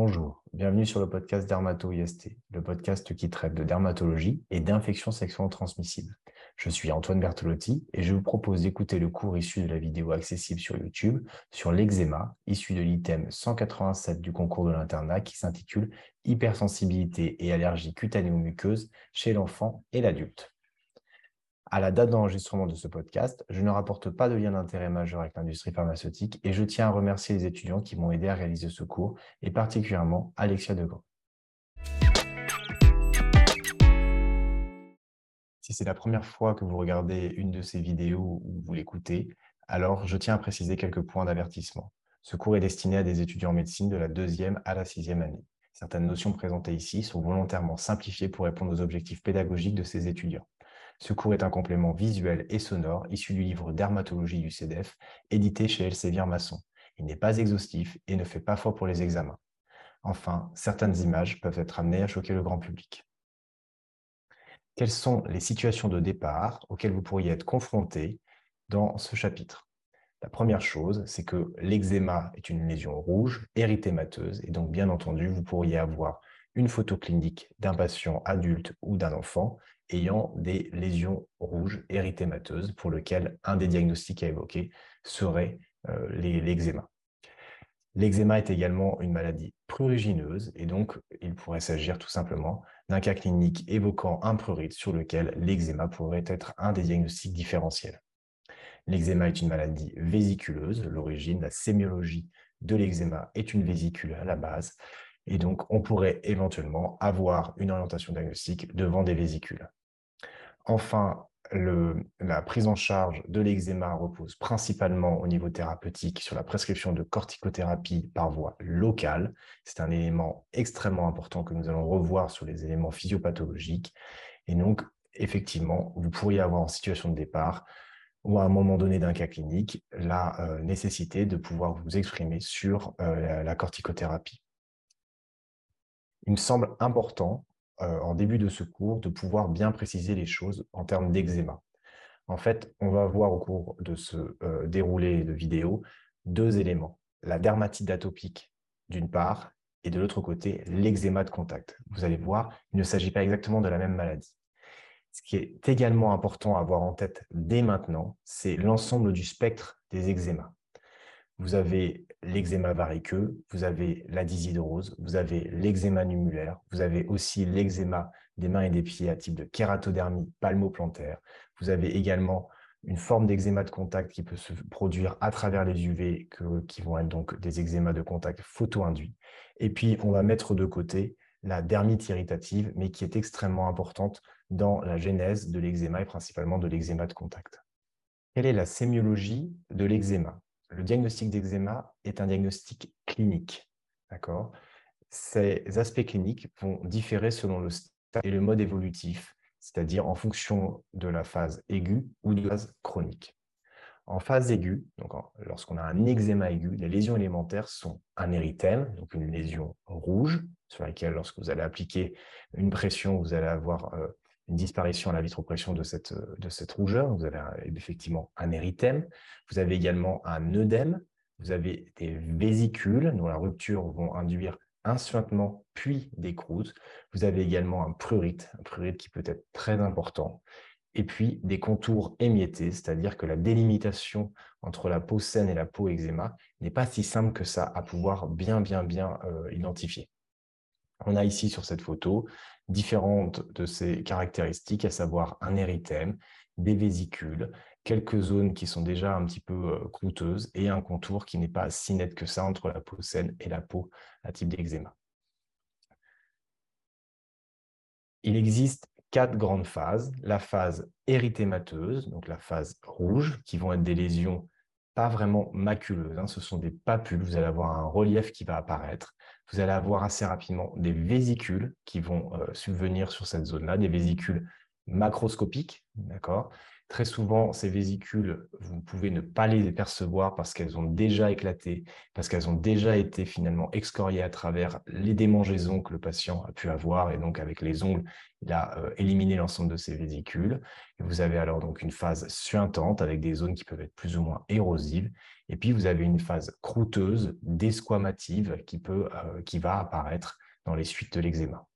Bonjour, bienvenue sur le podcast Dermato-IST, le podcast qui traite de dermatologie et d'infections sexuellement transmissibles. Je suis Antoine Bertolotti et je vous propose d'écouter le cours issu de la vidéo accessible sur YouTube sur l'eczéma, issu de l'item 187 du concours de l'internat qui s'intitule Hypersensibilité et allergie cutanéo-muqueuse chez l'enfant et l'adulte. À la date d'enregistrement de ce podcast, je ne rapporte pas de lien d'intérêt majeur avec l'industrie pharmaceutique et je tiens à remercier les étudiants qui m'ont aidé à réaliser ce cours et particulièrement Alexia Degrand. Si c'est la première fois que vous regardez une de ces vidéos ou vous l'écoutez, alors je tiens à préciser quelques points d'avertissement. Ce cours est destiné à des étudiants en médecine de la deuxième à la sixième année. Certaines notions présentées ici sont volontairement simplifiées pour répondre aux objectifs pédagogiques de ces étudiants. Ce cours est un complément visuel et sonore issu du livre Dermatologie du CEDEF, édité chez Elsevier Masson. Il n'est pas exhaustif et ne fait pas foi pour les examens. Enfin, certaines images peuvent être amenées à choquer le grand public. Quelles sont les situations de départ auxquelles vous pourriez être confronté dans ce chapitre? La première chose, c'est que l'eczéma est une lésion rouge, érythémateuse, et donc bien entendu, vous pourriez avoir une photo clinique d'un patient adulte ou d'un enfant ayant des lésions rouges érythémateuses pour lequel un des diagnostics à évoquer serait euh, l'eczéma. L'eczéma est également une maladie prurigineuse et donc il pourrait s'agir tout simplement d'un cas clinique évoquant un prurite sur lequel l'eczéma pourrait être un des diagnostics différentiels. L'eczéma est une maladie vésiculeuse. L'origine, la sémiologie de l'eczéma est une vésicule à la base. Et donc, on pourrait éventuellement avoir une orientation diagnostique devant des vésicules. Enfin, la prise en charge de l'eczéma repose principalement au niveau thérapeutique sur la prescription de corticothérapie par voie locale. C'est un élément extrêmement important que nous allons revoir sur les éléments physiopathologiques. Et donc, effectivement, vous pourriez avoir en situation de départ ou à un moment donné d'un cas clinique, la euh, nécessité de pouvoir vous exprimer sur euh, la corticothérapie. Il me semble important euh, en début de ce cours de pouvoir bien préciser les choses en termes d'eczéma. En fait, on va voir au cours de ce euh, déroulé de vidéo deux éléments. La dermatite atopique d'une part et de l'autre côté, l'eczéma de contact. Vous allez voir, il ne s'agit pas exactement de la même maladie. Ce qui est également important à avoir en tête dès maintenant, c'est l'ensemble du spectre des eczémas vous avez l'eczéma variqueux, vous avez la dyshydrose, vous avez l'eczéma numulaire, vous avez aussi l'eczéma des mains et des pieds à type de kératodermie palmoplantaire. Vous avez également une forme d'eczéma de contact qui peut se produire à travers les UV, qui vont être donc des eczémas de contact photo-induits. Et puis, on va mettre de côté la dermite irritative, mais qui est extrêmement importante dans la genèse de l'eczéma et principalement de l'eczéma de contact. Quelle est la sémiologie de l'eczéma? Le diagnostic d'eczéma est un diagnostic clinique. Ces aspects cliniques vont différer selon le stade et le mode évolutif, c'est-à-dire en fonction de la phase aiguë ou de la phase chronique. En phase aiguë, lorsqu'on a un eczéma aigu, les lésions élémentaires sont un érythème, donc une lésion rouge, sur laquelle, lorsque vous allez appliquer une pression, vous allez avoir euh, une disparition à la vitropression de cette, de cette rougeur. Vous avez effectivement un érythème. Vous avez également un œdème. Vous avez des vésicules dont la rupture vont induire un suintement puis des croûtes. Vous avez également un prurite, un prurite qui peut être très important. Et puis des contours émiettés, c'est-à-dire que la délimitation entre la peau saine et la peau eczéma n'est pas si simple que ça à pouvoir bien, bien, bien euh, identifier. On a ici sur cette photo différentes de ces caractéristiques, à savoir un érythème, des vésicules, quelques zones qui sont déjà un petit peu euh, croûteuses et un contour qui n'est pas si net que ça entre la peau saine et la peau à type d'eczéma. Il existe quatre grandes phases. La phase érythémateuse, donc la phase rouge, qui vont être des lésions pas vraiment maculeuses. Hein. Ce sont des papules. Vous allez avoir un relief qui va apparaître. Vous allez avoir assez rapidement des vésicules qui vont euh, subvenir sur cette zone-là, des vésicules macroscopiques, d'accord Très souvent, ces vésicules, vous pouvez ne pas les percevoir parce qu'elles ont déjà éclaté, parce qu'elles ont déjà été finalement excoriées à travers les démangeaisons que le patient a pu avoir. Et donc, avec les ongles, il a euh, éliminé l'ensemble de ces vésicules. Et vous avez alors donc une phase suintante avec des zones qui peuvent être plus ou moins érosives. Et puis, vous avez une phase croûteuse, desquamative, qui, peut, euh, qui va apparaître dans les suites de l'eczéma.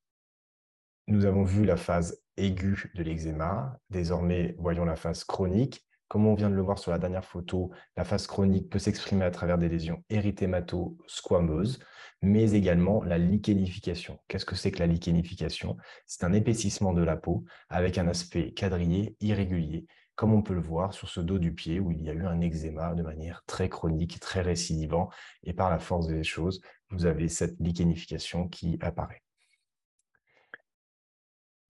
Nous avons vu la phase aiguë de l'eczéma. Désormais, voyons la phase chronique. Comme on vient de le voir sur la dernière photo, la phase chronique peut s'exprimer à travers des lésions érythémato-squameuses, mais également la lichénification. Qu'est-ce que c'est que la lichénification C'est un épaississement de la peau avec un aspect quadrillé, irrégulier, comme on peut le voir sur ce dos du pied où il y a eu un eczéma de manière très chronique, très récidivant, et par la force des choses, vous avez cette lichénification qui apparaît.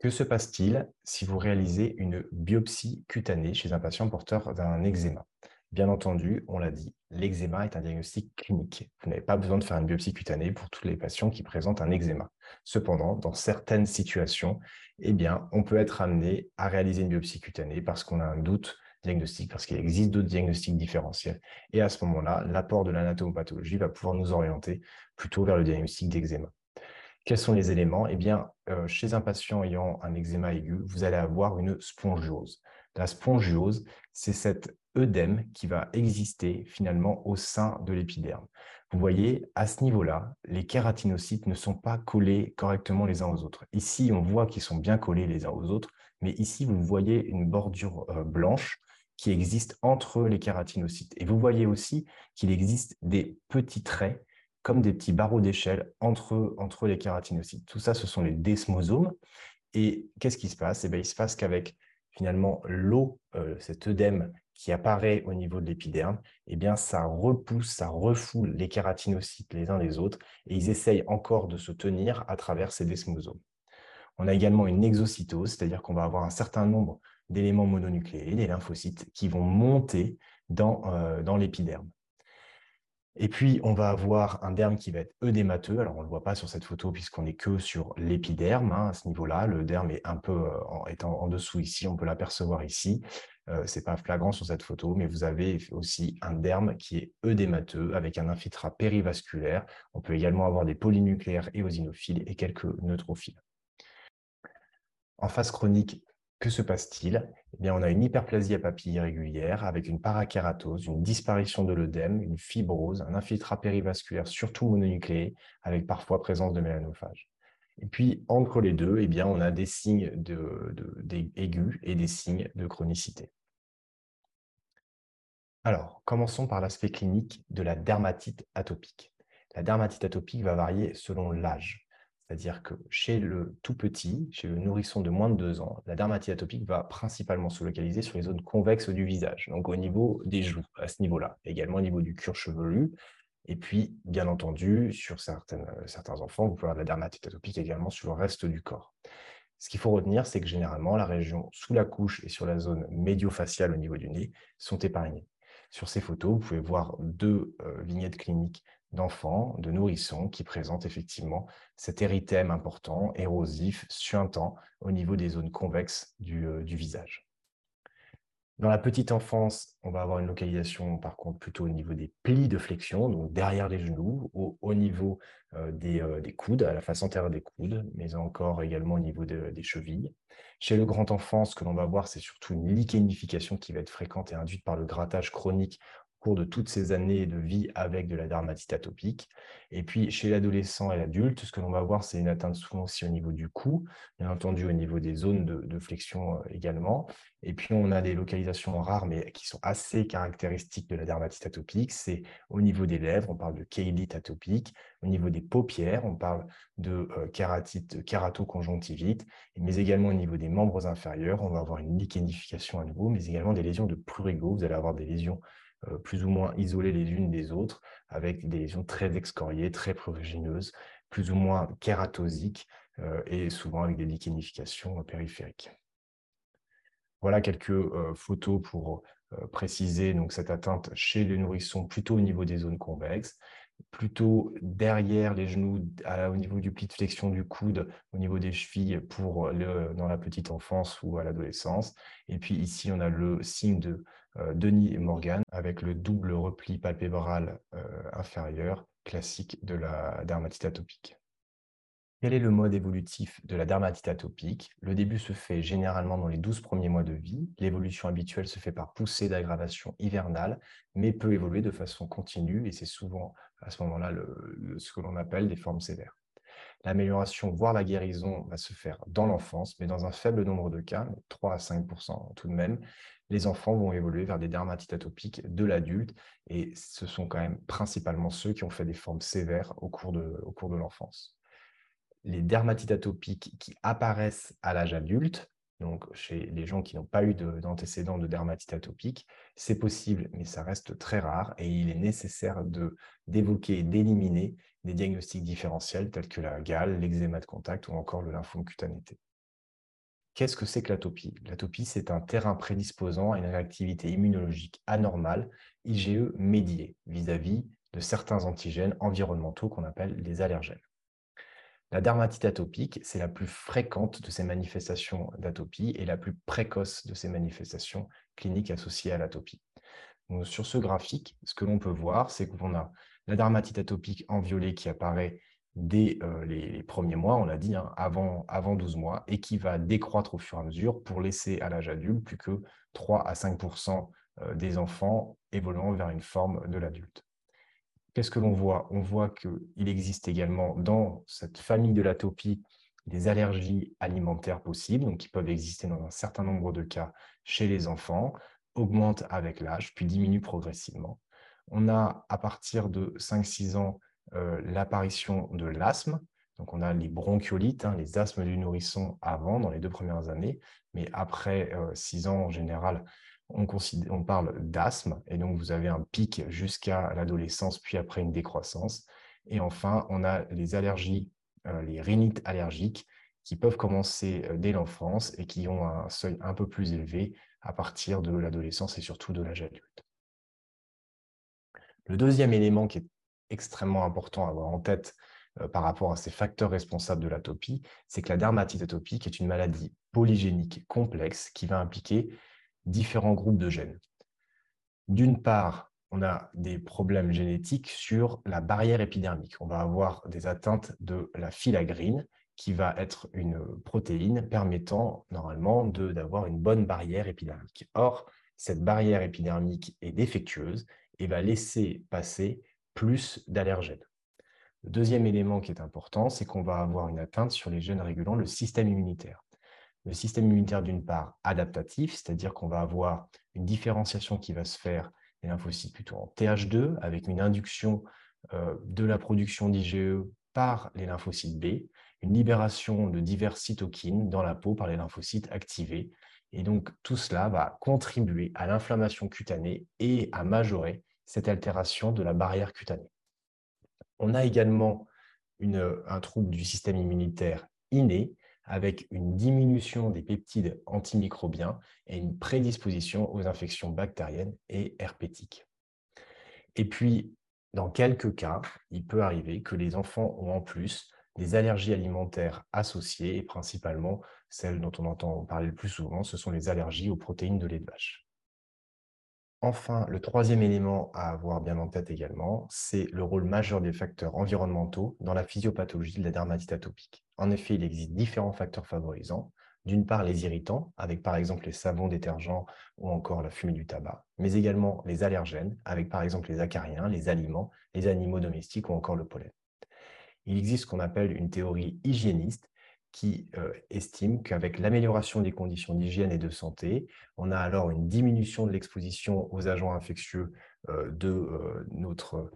Que se passe-t-il si vous réalisez une biopsie cutanée chez un patient porteur d'un eczéma? Bien entendu, on l'a dit, l'eczéma est un diagnostic clinique. Vous n'avez pas besoin de faire une biopsie cutanée pour tous les patients qui présentent un eczéma. Cependant, dans certaines situations, eh bien, on peut être amené à réaliser une biopsie cutanée parce qu'on a un doute diagnostique, parce qu'il existe d'autres diagnostics différentiels. Et à ce moment-là, l'apport de l'anatomopathologie va pouvoir nous orienter plutôt vers le diagnostic d'eczéma. Quels sont les éléments? Eh bien, euh, chez un patient ayant un eczéma aigu, vous allez avoir une spongiose. La spongiose, c'est cet œdème qui va exister finalement au sein de l'épiderme. Vous voyez, à ce niveau-là, les kératinocytes ne sont pas collés correctement les uns aux autres. Ici, on voit qu'ils sont bien collés les uns aux autres, mais ici, vous voyez une bordure euh, blanche qui existe entre les kératinocytes. Et vous voyez aussi qu'il existe des petits traits comme des petits barreaux d'échelle entre, entre les kératinocytes. Tout ça, ce sont les desmosomes. Et qu'est-ce qui se passe? Eh bien, Il se passe qu'avec finalement l'eau, euh, cet œdème qui apparaît au niveau de l'épiderme, eh ça repousse, ça refoule les kératinocytes les uns les autres et ils essayent encore de se tenir à travers ces desmosomes. On a également une exocytose, c'est-à-dire qu'on va avoir un certain nombre d'éléments mononucléés, des lymphocytes, qui vont monter dans, euh, dans l'épiderme. Et puis, on va avoir un derme qui va être œdémateux. Alors, on ne le voit pas sur cette photo puisqu'on n'est que sur l'épiderme hein, à ce niveau-là. Le derme est un peu euh, en, dessous ici. On peut l'apercevoir ici. Euh, ce n'est pas flagrant sur cette photo, mais vous avez aussi un derme qui est œdémateux avec un infiltrat périvasculaire. On peut également avoir des polynucléaires éosinophiles et quelques neutrophiles. En phase chronique, que se passe-t-il? Eh bien, On a une hyperplasie à papilles irrégulière avec une parakératose, une disparition de l'œdème, une fibrose, un infiltrat périvasculaire surtout mononucléé avec parfois présence de mélanophages. Et puis, entre les deux, eh bien, on a des signes de, aigus et des signes de chronicité. Alors, commençons par l'aspect clinique de la dermatite atopique. La dermatite atopique va varier selon l'âge. C'est-à-dire que chez le tout petit, chez le nourrisson de moins de 2 ans, la dermatite atopique va principalement se localiser sur les zones convexes du visage, donc au niveau des joues, à ce niveau-là, également au niveau du cuir chevelu. Et puis, bien entendu, sur certaines, certains enfants, vous pouvez avoir de la dermatite atopique également sur le reste du corps. Ce qu'il faut retenir, c'est que généralement, la région sous la couche et sur la zone médio-faciale au niveau du nez sont épargnées. Sur ces photos, vous pouvez voir deux euh, vignettes cliniques d'enfants, de nourrissons qui présentent effectivement cet érythème important, érosif, suintant au niveau des zones convexes du, euh, visage. Dans la petite enfance, on va avoir une localisation par contre plutôt au niveau des plis de flexion, donc derrière les genoux, au, niveau euh, euh, des, coudes, à la face antérieure des coudes, mais encore également au niveau des chevilles. Chez le grand enfant, ce que l'on va voir, c'est surtout une lichénification qui va être fréquente et induite par le grattage chronique cours de toutes ces années de vie avec de la dermatite atopique. Et puis, chez l'adolescent et l'adulte, ce que l'on va voir, c'est une atteinte souvent aussi au niveau du cou, bien entendu au niveau des zones de, flexion euh, également. Et puis, on a des localisations rares, mais qui sont assez caractéristiques de la dermatite atopique. C'est au niveau des lèvres, on parle de chélite atopique. Au niveau des paupières, on parle de euh, kératite, kératoconjonctivite. Mais également au niveau des membres inférieurs, on va avoir une lichénification à nouveau, mais également des lésions de prurigo. Vous allez avoir des lésions plus ou moins isolées les unes des autres, avec des lésions très excoriées, très prurigineuses, plus ou moins kératosiques, euh, et souvent avec des lichénifications périphériques. Voilà quelques euh, photos pour préciser donc, cette atteinte chez les nourrissons plutôt au niveau des zones convexes. plutôt derrière les genoux, au niveau du pli de flexion du coude, au niveau des chevilles pour le, dans la petite enfance ou à l'adolescence. Et puis ici, on a le signe de euh, Denis Morgan avec le double repli palpébral euh, inférieur classique de la dermatite atopique. Quel est le mode évolutif de la dermatite atopique? Le début se fait généralement dans les 12 premiers mois de vie. L'évolution habituelle se fait par poussée d'aggravation hivernale, mais peut évoluer de façon continue, et c'est souvent à ce moment-là ce que l'on appelle des formes sévères. L'amélioration, voire la guérison, va se faire dans l'enfance, mais dans un faible nombre de cas, 3 à 5% tout de même, les enfants vont évoluer vers des dermatites atopiques de l'adulte, et ce sont quand même principalement ceux qui ont fait des formes sévères au cours de l'enfance les dermatites atopiques qui apparaissent à l'âge adulte, donc chez les gens qui n'ont pas eu d'antécédents de, atopique, c'est possible, mais ça reste très rare et il est nécessaire d'évoquer et d'éliminer des diagnostics différentiels tels que la gale, l'eczéma de contact ou encore le lymphome cutané. Qu'est-ce que c'est que l'atopie? L'atopie, c'est un terrain prédisposant à une réactivité immunologique anormale, IgE médiée, vis-à-vis de certains antigènes environnementaux qu'on appelle les allergènes. La dermatite atopique, c'est la plus fréquente de ces manifestations d'atopie et la plus précoce de ces manifestations cliniques associées à l'atopie. Sur ce graphique, ce que l'on peut voir, c'est qu'on a la dermatite atopique en violet qui apparaît dès euh, les, premiers mois, on l'a dit, hein, avant, avant 12 mois, et qui va décroître au fur et à mesure pour laisser à l'âge adulte plus que 3 à 5% euh, des enfants évoluant vers une forme de l'adulte. Qu'est-ce que l'on voit? On voit qu'il existe également dans cette famille de l'atopie des allergies alimentaires possibles, qui peuvent exister dans un certain nombre de cas chez les enfants, augmentent avec l'âge, puis diminuent progressivement. On a à partir de 5-6 ans l'apparition de l'asthme. Donc on a les bronchiolites, hein, les asthmes du nourrisson avant, dans les deux premières années, mais après 6 euh, ans en général, on, parle d'asthme, et donc vous avez un pic jusqu'à l'adolescence, puis après une décroissance. Et enfin, on a les allergies, euh, les rhinites allergiques, qui peuvent commencer euh, dès l'enfance et qui ont un seuil un peu plus élevé à partir de l'adolescence et surtout de l'âge adulte. Le deuxième élément qui est extrêmement important à avoir en tête euh, par rapport à ces facteurs responsables de l'atopie, c'est que la dermatite atopique est une maladie polygénique complexe qui va impliquer différents groupes de gènes. D'une part, on a des problèmes génétiques sur la barrière épidermique. On va avoir des atteintes de la filagrine, qui va être une protéine permettant normalement d'avoir une bonne barrière épidermique. Or, cette barrière épidermique est défectueuse et va laisser passer plus d'allergènes. Le deuxième élément qui est important, c'est qu'on va avoir une atteinte sur les gènes régulant le système immunitaire le système immunitaire d'une part adaptatif, c'est-à-dire qu'on va avoir une différenciation qui va se faire des lymphocytes plutôt en TH2 avec une induction euh, de la production d'IgE par les lymphocytes B, une libération de divers cytokines dans la peau par les lymphocytes activés. Et donc tout cela va contribuer à l'inflammation cutanée et à majorer cette altération de la barrière cutanée. On a également un trouble du système immunitaire inné avec une diminution des peptides antimicrobiens et une prédisposition aux infections bactériennes et herpétiques. Et puis, dans quelques cas, il peut arriver que les enfants ont en plus des allergies alimentaires associées, et principalement celles dont on entend parler le plus souvent, ce sont les allergies aux protéines de lait de vache. Enfin, le troisième élément à avoir bien en tête également, c'est le rôle majeur des facteurs environnementaux dans la physiopathologie de la dermatite atopique. En effet, il existe différents facteurs favorisants. D'une part, les irritants, avec par exemple les savons détergents ou encore la fumée du tabac, mais également les allergènes, avec par exemple les acariens, les aliments, les animaux domestiques ou encore le pollen. Il existe ce qu'on appelle une théorie hygiéniste qui euh, estime qu'avec l'amélioration des conditions d'hygiène et de santé, on a alors une diminution de l'exposition aux agents infectieux euh, euh, notre,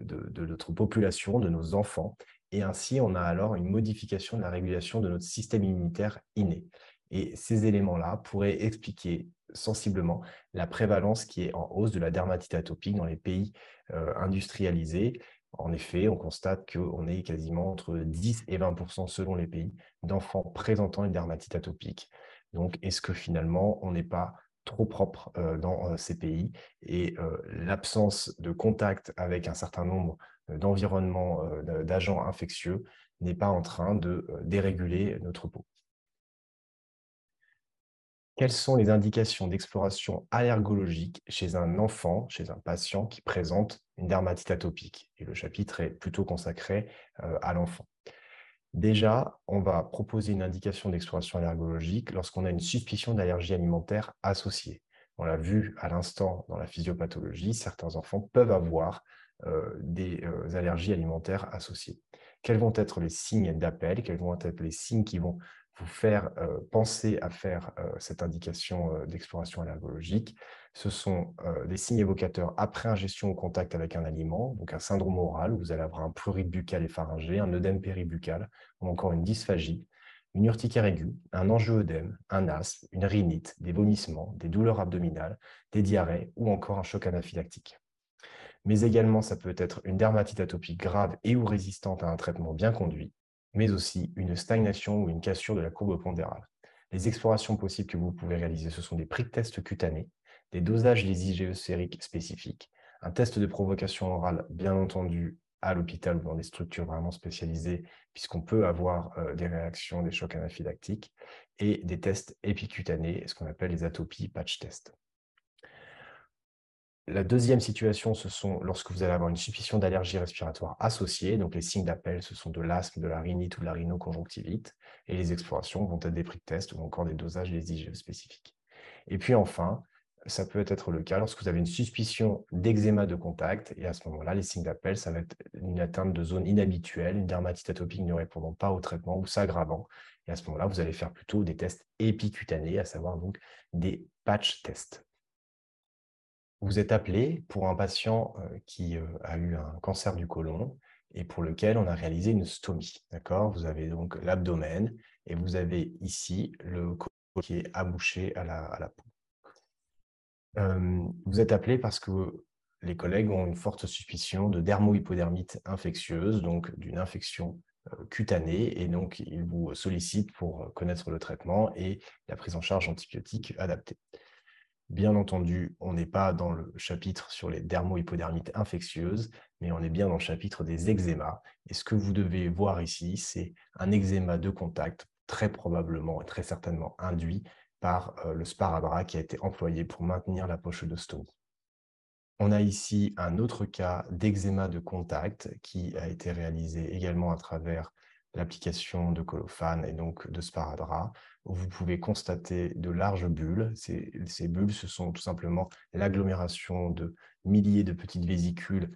de, notre population, de nos enfants, et ainsi on a alors une modification de la régulation de notre système immunitaire inné. Et ces éléments-là pourraient expliquer sensiblement la prévalence qui est en hausse de la dermatite atopique dans les pays industrialisés en effet, on constate qu'on est quasiment entre 10 et 20% selon les pays d'enfants présentant une dermatite atopique. Donc, est-ce que finalement, on n'est pas trop propre euh, dans euh, ces pays? Et euh, l'absence de contact avec un certain nombre d'environnement, d'agents infectieux n'est pas en train de déréguler notre peau. Quelles sont les indications d'exploration allergologique chez un enfant, chez un patient qui présente une dermatite atopique? Et le chapitre est plutôt consacré à l'enfant. Déjà, on va proposer une indication d'exploration allergologique lorsqu'on a une suspicion d'allergie alimentaire associée. On l'a vu à l'instant dans la physiopathologie, certains enfants peuvent avoir des allergies alimentaires associées. Quels vont être les signes d'appel? Quels vont être les signes qui vont vous faire penser à faire cette indication d'exploration allergologique. Ce sont des signes évocateurs après ingestion au contact avec un aliment, donc un syndrome oral, où vous allez avoir un prurite buccal et pharyngé, un œdème péribuccal, ou encore une dysphagie, une urticaire aiguë, un angio-œdème, un asthme, une rhinite, des vomissements, des douleurs abdominales, des diarrhées ou encore un choc anaphylactique. Mais également, ça peut être une dermatite atopique grave et ou résistante à un traitement bien conduit, mais aussi une stagnation ou une cassure de la courbe pondérale. Les explorations possibles que vous pouvez réaliser, ce sont des prick tests cutanés, des dosages des IgE sériques spécifiques, un test de provocation orale, bien entendu, à l'hôpital ou dans des structures vraiment spécialisées, puisqu'on peut avoir euh, des réactions, des chocs anaphylactiques, et des tests épicutanés, ce qu'on appelle les atopies patch tests. La deuxième situation, ce sont lorsque vous allez avoir une suspicion d'allergie respiratoire associée. Donc, les signes d'appel, ce sont de l'asthme, de la rhinite ou de la rhinoconjonctivite. Et les explorations vont être des prix de test ou encore des dosages des IgE spécifiques. Et puis enfin, ça peut être le cas lorsque vous avez une suspicion d'eczéma de contact. Et à ce moment-là, les signes d'appel, ça va être une atteinte de zone inhabituelle, une dermatite atopique ne répondant pas au traitement ou s'aggravant. Et à ce moment-là, vous allez faire plutôt des tests épicutanés, à savoir donc des patch tests. Vous êtes appelé pour un patient qui a eu un cancer du côlon et pour lequel on a réalisé une stomie. D'accord? Vous avez donc l'abdomen et vous avez ici le côlon qui est abouché à la, à la peau. vous êtes appelé parce que les collègues ont une forte suspicion de dermohypodermite infectieuse, donc d'une infection cutanée, et donc ils vous sollicitent pour connaître le traitement et la prise en charge antibiotique adaptée. Bien entendu, on n'est pas dans le chapitre sur les dermohypodermites infectieuses, mais on est bien dans le chapitre des eczémas. Et ce que vous devez voir ici, c'est un eczéma de contact, très probablement et très certainement induit par euh, le sparadrap qui a été employé pour maintenir la poche de stomie. On a ici un autre cas d'eczéma de contact qui a été réalisé également à travers l'application de colophane et donc de sparadrap, où vous pouvez constater de larges bulles. Ces, bulles, ce sont tout simplement l'agglomération de milliers de petites vésicules.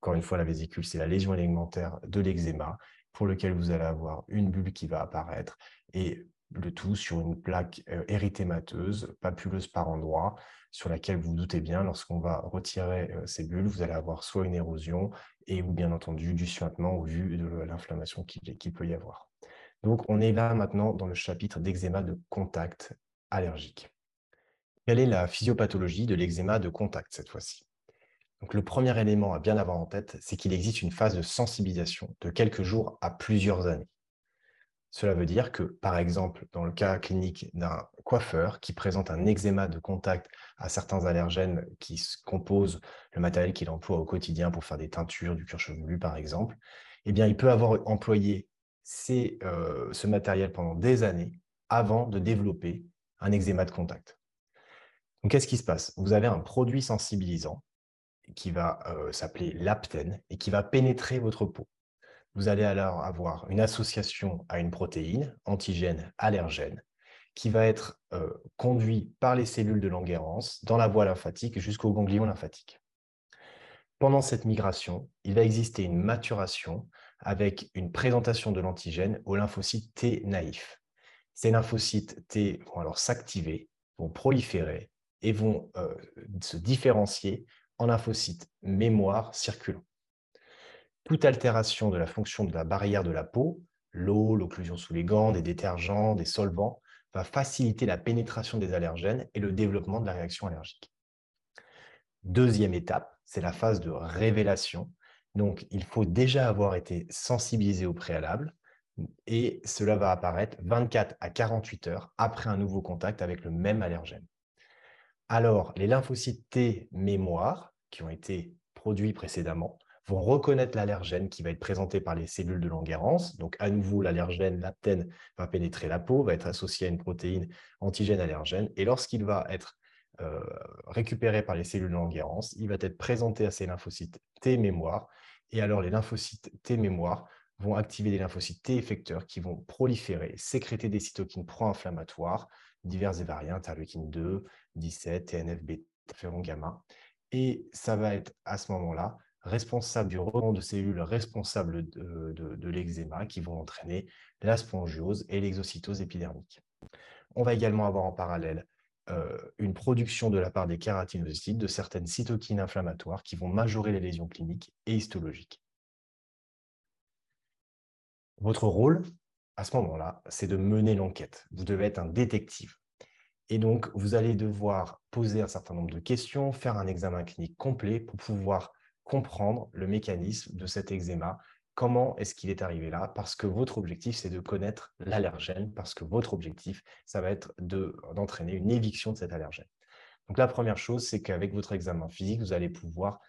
Encore une fois, la vésicule, c'est la lésion élémentaire de l'eczéma, pour lequel vous allez avoir une bulle qui va apparaître, le tout sur une plaque euh, érythémateuse, papuleuse par endroits, sur laquelle vous, doutez bien, lorsqu'on va retirer euh, ces bulles, vous allez avoir soit une érosion et bien entendu du suintement au vu de l'inflammation qu'il peut y avoir. Donc on est là maintenant dans le chapitre d'eczéma de contact allergique. Quelle est la physiopathologie de l'eczéma de contact cette fois-ci? Le premier élément à bien avoir en tête, c'est qu'il existe une phase de sensibilisation de quelques jours à plusieurs années. Cela veut dire que, par exemple, dans le cas clinique d'un coiffeur qui présente un eczéma de contact à certains allergènes qui composent le matériel qu'il emploie au quotidien pour faire des teintures, du cuir chevelu, par exemple, eh bien, il peut avoir employé euh, ce matériel pendant des années avant de développer un eczéma de contact. Qu'est-ce qui se passe? Vous avez un produit sensibilisant qui va euh, s'appeler l'aptène et qui va pénétrer votre peau. Vous allez alors avoir une association à une protéine, antigène, allergène, qui va être euh, conduit par les cellules de Langerhans dans la voie lymphatique jusqu'au ganglion lymphatique. Pendant cette migration, il va exister une maturation avec une présentation de l'antigène aux lymphocytes T naïfs. Ces lymphocytes T vont alors s'activer, vont proliférer et vont euh, se différencier en lymphocytes mémoire circulants toute altération de la fonction de la barrière de la peau, l'eau, l'occlusion sous les gants, des détergents, des solvants, va faciliter la pénétration des allergènes et le développement de la réaction allergique. Deuxième étape, c'est la phase de révélation. Donc, il faut déjà avoir été sensibilisé au préalable et cela va apparaître 24 à 48 heures après un nouveau contact avec le même allergène. Alors, les lymphocytes T mémoire qui ont été produits précédemment vont reconnaître l'allergène qui va être présenté par les cellules de Langerhans. Donc, à nouveau, l'allergène, l'aptène, va pénétrer la peau, va être associé à une protéine antigène allergène. Et lorsqu'il va être euh, récupéré par les cellules de Langerhans, il va être présenté à ces lymphocytes T mémoire. Et alors, les lymphocytes T mémoire vont activer des lymphocytes T effecteurs qui vont proliférer, sécréter des cytokines pro-inflammatoires, diverses et variées, interleukine 2, 17, TNF, bêta, interféron gamma. Et ça va être à ce moment-là responsable du rebond de cellules responsables de, l'eczéma qui vont entraîner la spongiose et l'exocytose épidermique. On va également avoir en parallèle euh, une production de la part des kératinocytes de certaines cytokines inflammatoires qui vont majorer les lésions cliniques et histologiques. Votre rôle, à ce moment-là, c'est de mener l'enquête. Vous devez être un détective. Et donc, vous allez devoir poser un certain nombre de questions, faire un examen clinique complet pour pouvoir comprendre le mécanisme de cet eczéma. Comment est-ce qu'il est arrivé là? Parce que votre objectif, c'est de connaître l'allergène, parce que votre objectif, ça va être d'entraîner une éviction de cet allergène. Donc la première chose, c'est qu'avec votre examen physique, vous allez pouvoir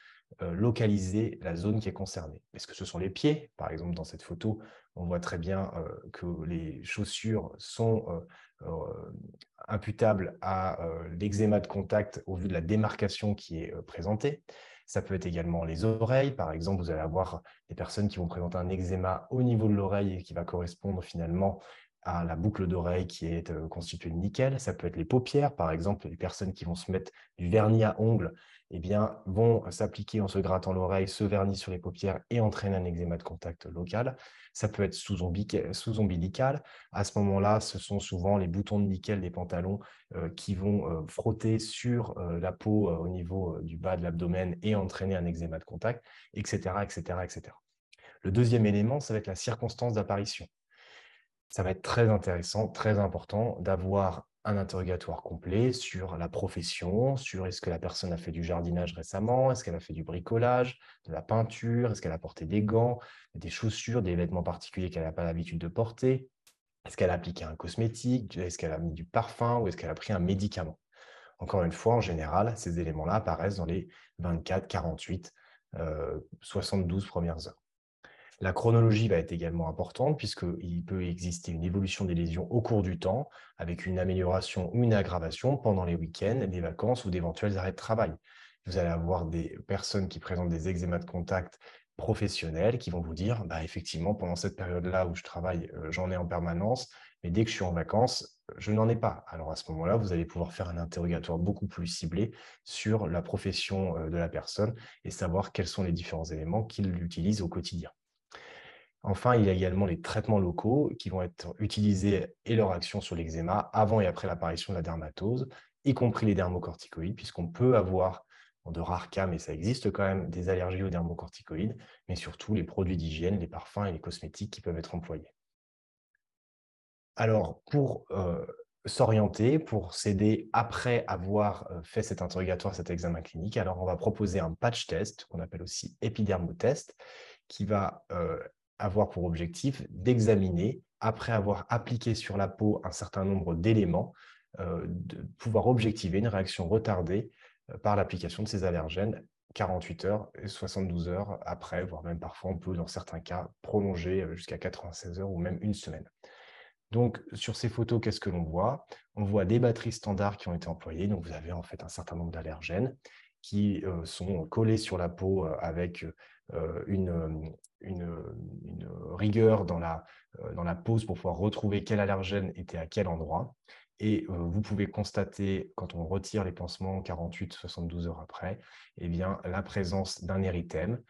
euh, localiser la zone qui est concernée. Est-ce que ce sont les pieds? Par exemple, dans cette photo, on voit très bien euh, que les chaussures sont euh, imputables à l'eczéma de contact au vu de la démarcation qui est présentée. Ça peut être également les oreilles. Par exemple, vous allez avoir des personnes qui vont présenter un eczéma au niveau de l'oreille et qui va correspondre finalement à la boucle d'oreille qui est euh, constituée de nickel. Ça peut être les paupières, par exemple, les personnes qui vont se mettre du vernis à ongles eh bien, vont s'appliquer en se grattant l'oreille ce vernis sur les paupières et entraîner un eczéma de contact local. Ça peut être sous-ombilical. à ce moment-là, ce sont souvent les boutons de nickel des pantalons euh, qui vont euh, frotter sur la peau au niveau du bas de l'abdomen et entraîner un eczéma de contact, etc., etc., etc. Le deuxième élément, ça va être la circonstance d'apparition ça va être très intéressant, très important d'avoir un interrogatoire complet sur la profession, sur est-ce que la personne a fait du jardinage récemment, est-ce qu'elle a fait du bricolage, de la peinture, est-ce qu'elle a porté des gants, des chaussures, des vêtements particuliers qu'elle n'a pas l'habitude de porter, est-ce qu'elle a appliqué un cosmétique, est-ce qu'elle a mis du parfum ou est-ce qu'elle a pris un médicament. Encore une fois, en général, ces éléments-là apparaissent dans les 24, 48, 72 premières heures. La chronologie va être également importante puisqu'il peut exister une évolution des lésions au cours du temps avec une amélioration ou une aggravation pendant les week-ends, les vacances ou d'éventuels arrêts de travail. Vous allez avoir des personnes qui présentent des eczémas de contact professionnels qui vont vous dire bah, effectivement, pendant cette période-là où je travaille, euh, j'en ai en permanence, mais dès que je suis en vacances, je n'en ai pas. Alors à ce moment-là, vous allez pouvoir faire un interrogatoire beaucoup plus ciblé sur la profession euh, de la personne et savoir quels sont les différents éléments qu'il utilise au quotidien. Enfin, il y a également les traitements locaux qui vont être utilisés et leur action sur l'eczéma avant et après l'apparition de la dermatose, y compris les dermocorticoïdes, puisqu'on peut avoir, en de rares cas, mais ça existe quand même, des allergies aux dermocorticoïdes, mais surtout les produits d'hygiène, les parfums et les cosmétiques qui peuvent être employés. Alors, pour euh, s'orienter, pour s'aider après avoir euh, fait cet interrogatoire, cet examen clinique, alors on va proposer un patch test, qu'on appelle aussi épidermotest, qui va euh, avoir pour objectif d'examiner, après avoir appliqué sur la peau un certain nombre d'éléments, euh, de pouvoir objectiver une réaction retardée euh, par l'application de ces allergènes 48 heures et 72 heures après, voire même parfois on peut, dans certains cas, prolonger euh, jusqu'à 96 heures ou même une semaine. Donc, sur ces photos, qu'est-ce que l'on voit? On voit des batteries standards qui ont été employées. Donc, vous avez en fait un certain nombre d'allergènes qui sont collés sur la peau avec une, une, rigueur dans la, euh, dans pose pour pouvoir retrouver quel allergène était à quel endroit. Et euh, vous pouvez constater, quand on retire les pansements 48-72 heures après, eh bien, la présence d'un érythème,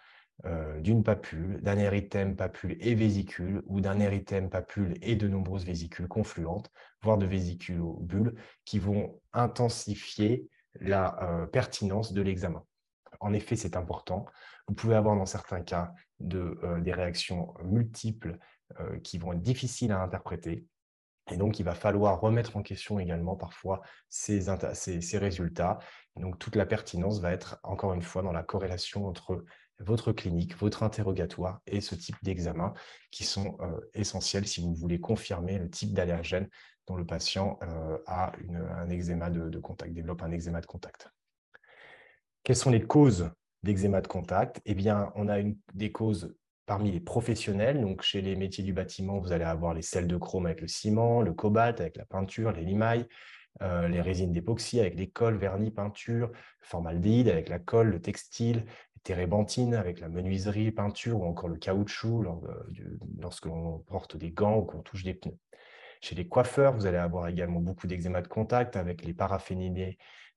euh, d'une papule, d'un érythème, papule et vésicule, ou d'un érythème, papule et de nombreuses vésicules confluentes, voire de vésicules bulles, qui vont intensifier la pertinence de l'examen. En effet, c'est important. Vous pouvez avoir dans certains cas euh, des réactions multiples euh, qui vont être difficiles à interpréter. Et donc, il va falloir remettre en question également parfois ces, résultats. donc, toute la pertinence va être, encore une fois, dans la corrélation entre votre clinique, votre interrogatoire et ce type d'examen qui sont euh, essentiels si vous voulez confirmer le type d'allergène dont le patient a un eczéma de contact, développe un eczéma de contact. Quelles sont les causes d'eczéma de contact? Eh bien, on a des causes parmi les professionnels. Donc, chez les métiers du bâtiment, vous allez avoir les sels de chrome avec le ciment, le cobalt avec la peinture, les limailles, euh, les résines d'époxy avec les cols, vernis, peinture, formaldéhyde avec la colle, le textile, térébenthine avec la menuiserie, peinture ou encore le caoutchouc lorsque l'on porte des gants ou qu'on touche des pneus. Chez les coiffeurs, vous allez avoir également beaucoup d'eczéma de contact avec les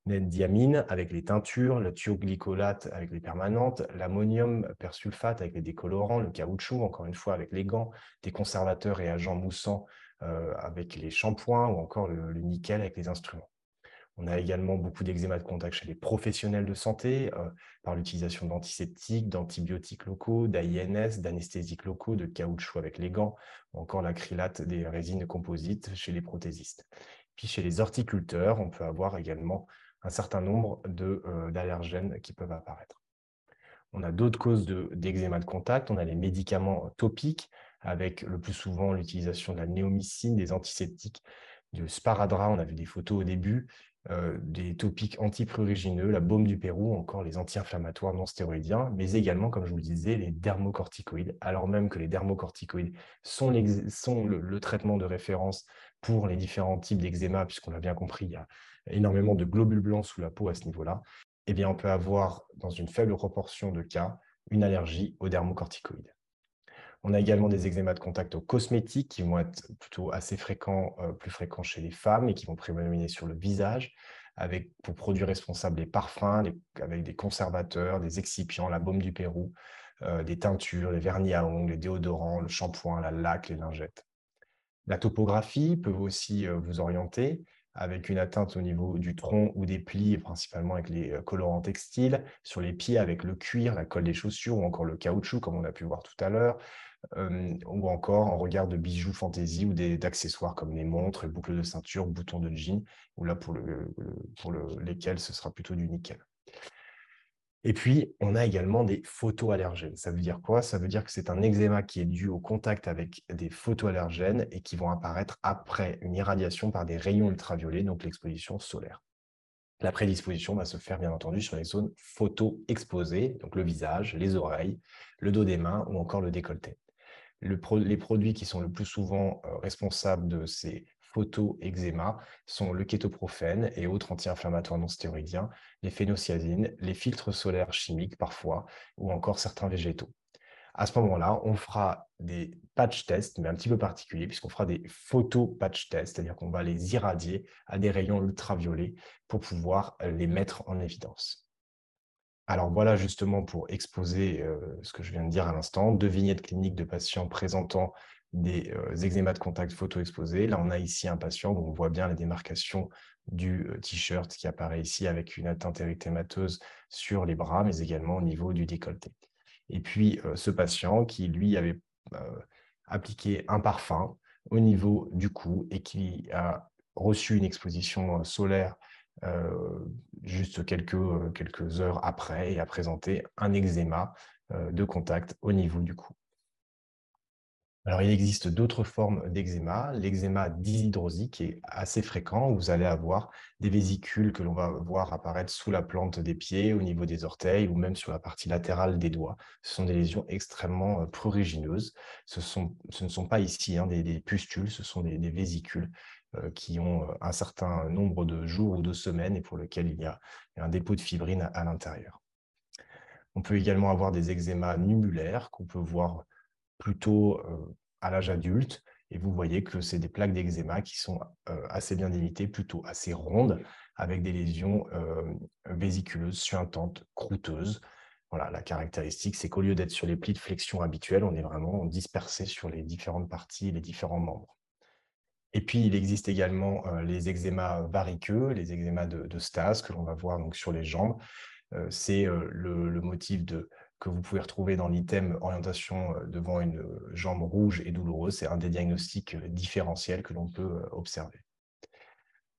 diamine avec les teintures, le thioglycolate avec les permanentes, l'ammonium persulfate avec les décolorants, le caoutchouc, encore une fois, avec les gants, des conservateurs et agents moussants euh, avec les shampoings ou encore le, nickel avec les instruments. On a également beaucoup d'eczéma de contact chez les professionnels de santé euh, par l'utilisation d'antiseptiques, d'antibiotiques locaux, d'AINS, d'anesthésiques locaux, de caoutchouc avec les gants, ou encore l'acrylate des résines composites chez les prothésistes. Puis chez les horticulteurs, on peut avoir également un certain nombre euh, d'allergènes qui peuvent apparaître. On a d'autres causes d'eczéma de, contact. On a les médicaments topiques, avec le plus souvent l'utilisation de la néomycine, des antiseptiques, du sparadrap, on a vu des photos au début, euh, des topiques antiprurigineux, la baume du Pérou, encore les anti-inflammatoires non stéroïdiens, mais également, comme je vous le disais, les dermocorticoïdes, alors même que les dermocorticoïdes sont, le, traitement de référence pour les différents types d'eczéma, puisqu'on l'a bien compris, il y a énormément de globules blancs sous la peau à ce niveau-là, eh bien, on peut avoir, dans une faible proportion de cas, une allergie aux dermocorticoïdes. On a également des eczémas de contact aux cosmétiques qui vont être plutôt assez fréquents, euh, plus fréquents chez les femmes et qui vont prédominer sur le visage, avec pour produits responsables les parfums, avec des conservateurs, des excipients, la baume du Pérou, euh, des teintures, les vernis à ongles, les déodorants, le shampoing, la laque, les lingettes. La topographie peut aussi euh, vous orienter avec une atteinte au niveau du tronc ou des plis, principalement avec les colorants textiles, sur les pieds avec le cuir, la colle des chaussures ou encore le caoutchouc, comme on a pu voir tout à l'heure, ou encore en regard de bijoux fantaisie ou d'accessoires comme les montres, les boucles de ceinture, boutons de jean, ou là pour, lesquels ce sera plutôt du nickel. Et puis, on a également des photoallergènes. Ça veut dire quoi? Ça veut dire que c'est un eczéma qui est dû au contact avec des photoallergènes et qui vont apparaître après une irradiation par des rayons ultraviolets, donc l'exposition solaire. La prédisposition va se faire bien entendu sur les zones photo-exposées, donc le visage, les oreilles, le dos des mains ou encore le décolleté les produits qui sont le plus souvent euh, responsables de ces photo-eczéma sont le kétoprophène et autres anti-inflammatoires non stéroïdiens, les phénociazines, les filtres solaires chimiques parfois, ou encore certains végétaux. À ce moment-là, on fera des patch tests, mais un petit peu particuliers, puisqu'on fera des photo-patch tests, c'est-à-dire qu'on va les irradier à des rayons ultraviolets pour pouvoir les mettre en évidence. Alors voilà justement pour exposer ce que je viens de dire à l'instant, deux vignettes cliniques de patients présentant des eczémas de contact photo-exposés. Là, on a ici un patient où on voit bien la démarcation du t-shirt qui apparaît ici avec une atteinte érythémateuse sur les bras, mais également au niveau du décolleté. Et puis, ce patient qui, lui, avait appliqué un parfum au niveau du cou et qui a reçu une exposition solaire euh, juste quelques, euh, heures après et a présenté un eczéma euh, de contact au niveau du cou. Alors, il existe d'autres formes d'eczéma. L'eczéma dishydrosique est assez fréquent. Vous allez avoir des vésicules que l'on va voir apparaître sous la plante des pieds, au niveau des orteils ou même sur la partie latérale des doigts. Ce sont des lésions extrêmement prurigineuses. Ce, ne sont pas ici hein, des, pustules, ce sont des vésicules euh, qui ont euh, un certain nombre de jours ou de semaines et pour lesquels il y a un dépôt de fibrine à, l'intérieur. On peut également avoir des eczémas numulaires qu'on peut voir plutôt euh, à l'âge adulte. Et vous voyez que c'est des plaques d'eczéma qui sont assez bien délimitées, plutôt assez rondes, avec des lésions vésiculeuses, suintantes, croûteuses. Voilà, la caractéristique, c'est qu'au lieu d'être sur les plis de flexion habituels, on est vraiment dispersé sur les différentes parties les différents membres. Et puis, il existe également euh, les eczémas variqueux, les eczémas de, stase que l'on va voir donc, sur les jambes. Euh, c'est euh, le, motif de, que vous pouvez retrouver dans l'item orientation devant une jambe rouge et douloureuse. C'est un des diagnostics différentiels que l'on peut observer.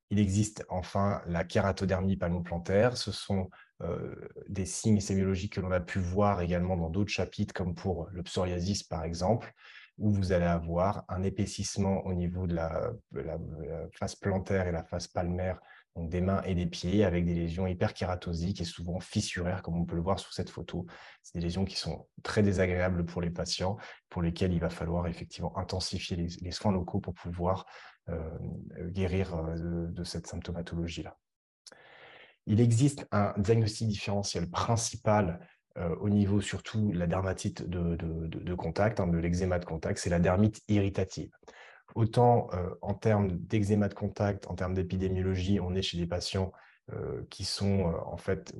Il existe enfin la kératodermie palmoplantaire. Ce sont des signes sémiologiques que l'on a pu voir également dans d'autres chapitres, comme pour le psoriasis par exemple où vous allez avoir un épaississement au niveau de la, face plantaire et la face palmaire donc des mains et des pieds, avec des lésions hyperkératosiques et souvent fissuraires, comme on peut le voir sur cette photo. C'est des lésions qui sont très désagréables pour les patients, pour lesquels il va falloir effectivement intensifier les, soins locaux pour pouvoir euh, guérir euh, de, cette symptomatologie-là. Il existe un diagnostic différentiel principal euh, au niveau surtout de la dermatite de, contact, hein, de l'eczéma de contact, c'est la dermite irritative. Autant euh, en termes d'eczéma de contact, en termes d'épidémiologie, on est chez des patients euh, qui sont en fait,